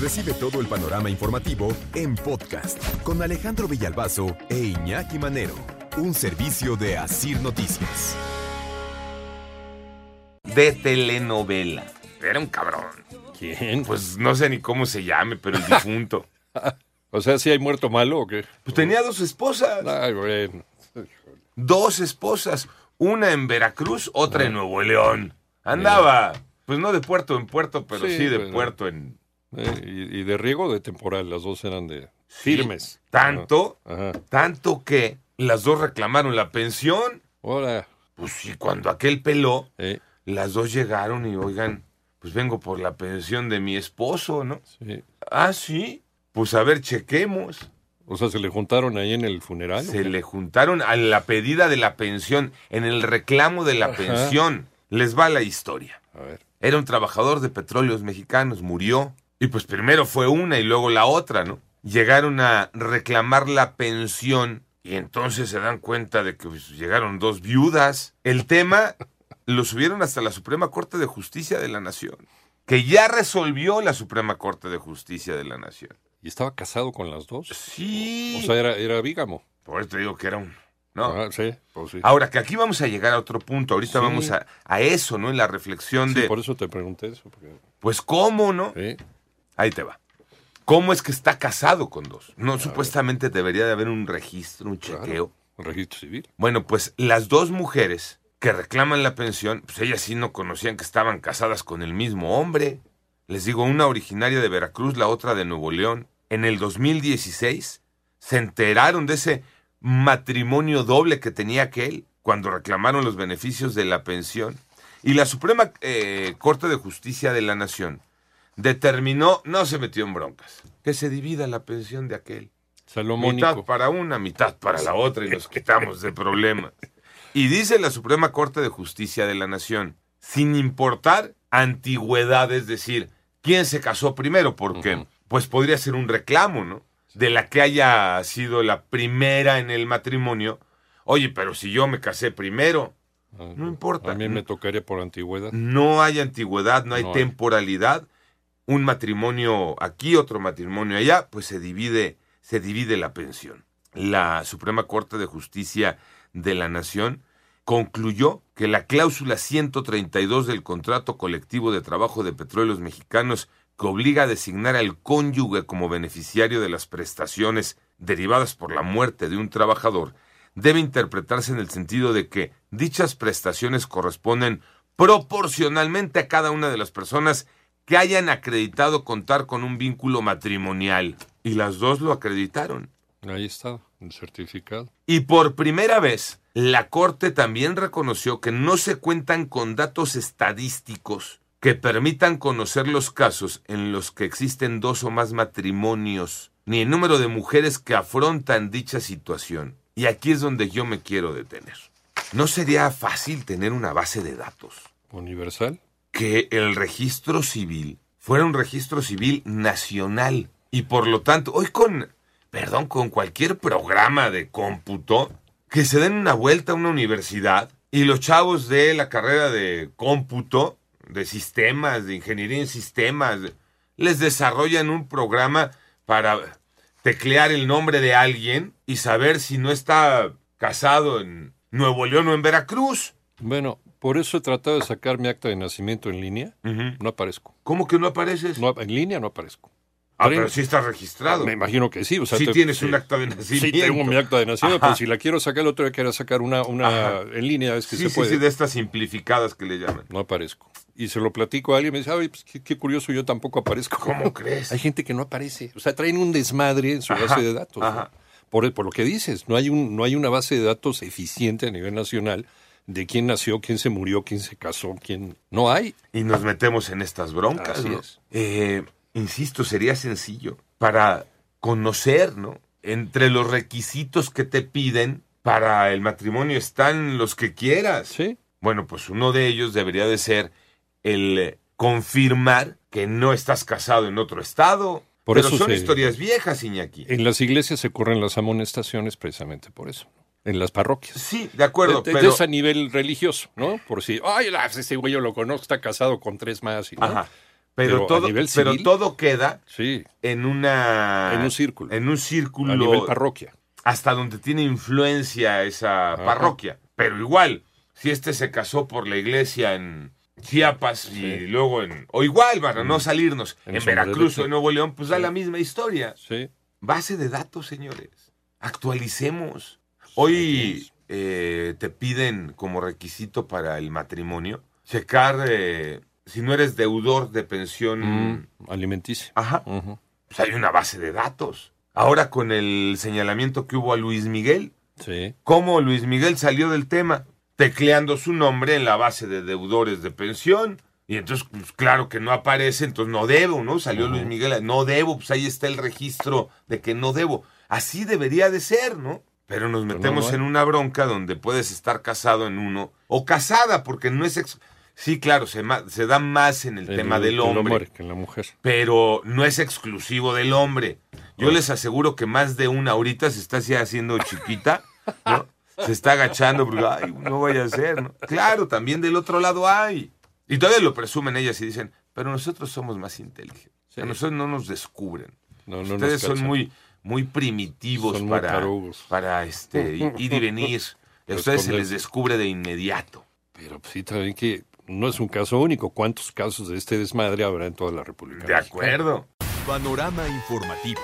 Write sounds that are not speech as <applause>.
Recibe todo el panorama informativo en podcast con Alejandro Villalbazo e Iñaki Manero, un servicio de Asir Noticias. De telenovela. Era un cabrón. ¿Quién? Pues no sé ni cómo se llame, pero el difunto. <laughs> O sea, si hay muerto malo o qué? Pues tenía dos esposas. Ay, bueno. Dos esposas. Una en Veracruz, otra en Nuevo León. Andaba, pues no de puerto en puerto, pero sí, Sí, de puerto en... Eh, y, y de riego o de temporal, las dos eran de firmes. Tanto, Ajá. tanto que las dos reclamaron la pensión. Ahora, Pues sí, cuando aquel peló, eh, las dos llegaron y oigan, pues vengo por la pensión de mi esposo, ¿no? sí. Ah, sí. Pues a ver, chequemos. O sea, se le juntaron ahí en el funeral. ¿o Se le juntaron a la pedida de la pensión, en el reclamo de la Ajá. pensión. Les va la historia. A ver. Era un trabajador de petróleos mexicanos, murió. Y pues primero fue una y luego la otra, ¿no? Llegaron a reclamar la pensión y entonces se dan cuenta de que pues, llegaron dos viudas. El tema lo subieron hasta la Suprema Corte de Justicia de la Nación, que ya resolvió la Suprema Corte de Justicia de la Nación. ¿Y estaba casado con las dos? Sí. O sea, era, era bígamo. Por eso te digo que era un... No. Ah, sí, pues sí. Ahora, que aquí vamos a llegar a otro punto. Ahorita Sí. vamos a, a eso, ¿no? En la reflexión de, por eso te pregunté eso. porque- pues, ¿cómo, no? sí. Ahí te va. ¿Cómo es que está casado con dos? No, supuestamente debería de haber un registro, un Claro. chequeo. Un registro civil. Bueno, pues las dos mujeres que reclaman la pensión, pues ellas sí no conocían que estaban casadas con el mismo hombre. Les digo, una originaria de Veracruz, la otra de Nuevo León. En el 2016 se enteraron de ese matrimonio doble que tenía aquel cuando reclamaron los beneficios de la pensión. Y la Suprema eh, Corte de Justicia de la Nación determinó, no se metió en broncas, que se divida la pensión de aquel. Mitad Salomónico. para una, mitad para la otra y nos <laughs> quitamos de problemas. Y dice la Suprema Corte de Justicia de la Nación, sin importar antigüedad, es decir, quién se casó primero, porque pues podría ser un reclamo, ¿no? De la que haya sido la primera en el matrimonio. Oye, pero si yo me casé primero, Ah, no importa. A mí me tocaría por antigüedad. no hay antigüedad, no hay No hay. Un matrimonio aquí, otro matrimonio allá, pues se divide, se divide la pensión. La Suprema Corte de Justicia de la Nación concluyó que la cláusula 132 del contrato colectivo de trabajo de petróleos mexicanos que obliga a designar al cónyuge como beneficiario de las prestaciones derivadas por la muerte de un trabajador debe interpretarse en el sentido de que dichas prestaciones corresponden proporcionalmente a cada una de las personas que hayan acreditado contar con un vínculo matrimonial. Y las dos lo acreditaron. Ahí está, el certificado. Y por primera vez, la Corte también reconoció que no se cuentan con datos estadísticos que permitan conocer los casos en los que existen dos o más matrimonios, ni el número de mujeres que afrontan dicha situación. Y aquí es donde yo me quiero detener. ¿No sería fácil tener una base de datos? Universal. Que el registro civil fuera un registro civil nacional y por lo tanto, hoy con, perdón, con cualquier programa de cómputo, que se den una vuelta a una universidad y los chavos de la carrera de cómputo, de sistemas, de ingeniería en sistemas, les desarrollan un programa para teclear el nombre de alguien y saber si no está casado en Nuevo León o en Veracruz. Bueno, por eso he tratado de sacar mi acta de nacimiento en línea. No aparezco. ¿Cómo que no apareces? No, en línea no aparezco. Ah, Tren- pero sí estás registrado. Me imagino que sí. O sea, sí te- tienes sí. un acta de nacimiento. Sí, tengo mi acta de nacimiento, pero si la quiero sacar, el otro día quería sacar una, una Ajá. en línea, es que Sí, se sí, puede. sí, de estas simplificadas que le llaman. No aparezco. Y se lo platico a alguien y me dice, ay, pues qué, qué curioso, yo tampoco aparezco. ¿Cómo <laughs> crees? Hay gente que no aparece. O sea, traen un desmadre en su Ajá, base de datos. ¿no? ajá. Por, por lo que dices, no hay, un, no hay una base de datos eficiente a nivel nacional de quién nació, quién se murió, quién se casó, quién... No hay. Y nos metemos en estas broncas, Así ¿no? es. Eh, insisto, sería sencillo para conocer, ¿no? Entre los requisitos que te piden para el matrimonio están los que quieras. Sí. Bueno, pues uno de ellos debería de ser el eh, confirmar que no estás casado en otro estado. Por Pero eso son se- historias viejas, Iñaki. En las iglesias se corren las amonestaciones precisamente por eso. En las parroquias. Sí, de acuerdo, De- de- pero... Es a nivel religioso, ¿no? Por si, ay, ese güey yo lo conozco, está casado con tres más. y ¿no? Ajá. Pero, todo, pero todo queda Sí, en una... En un círculo. En un círculo... a nivel parroquia. hasta donde tiene influencia esa Ajá. parroquia. Pero igual, si este se casó por la iglesia en Chiapas y luego en... O igual, para no salirnos, En. Veracruz o en Nuevo León, pues da Sí. la misma historia. Sí. Base de datos, señores. Actualicemos. Hoy eh, te piden como requisito para el matrimonio checar eh, si no eres deudor de pensión. Mm, alimenticia. Ajá. Pues hay una base de datos. Ahora con el señalamiento que hubo a Luis Miguel, Sí. cómo Luis Miguel salió del tema, tecleando su nombre en la base de deudores de pensión. Y entonces, pues claro que no aparece, entonces no debo, ¿no? Salió Luis Miguel, no debo, pues ahí está el registro de que no debo. Así debería de ser, ¿no? Pero nos no metemos en una bronca donde puedes estar casado en uno, o casada, porque no es... ex- Sí, claro, se, da más en el, El- tema del el hombre que en la mujer. pero no es exclusivo del hombre. Yo les aseguro que más de una ahorita se está así haciendo chiquita, ¿no? Se está agachando porque, ay, no vaya a ser, ¿no? Claro, también del otro lado hay. Y todavía lo presumen ellas y dicen, pero nosotros somos más inteligentes. Sí. A nosotros no nos descubren. No, no nos Ustedes son muy, muy primitivos Son para, para este, ir y venir. <laughs> A ustedes se les descubre de inmediato. Pero pues, sí, también que no es un caso único. ¿Cuántos casos de este desmadre habrá en toda la República? De Mexicana? acuerdo. Panorama informativo.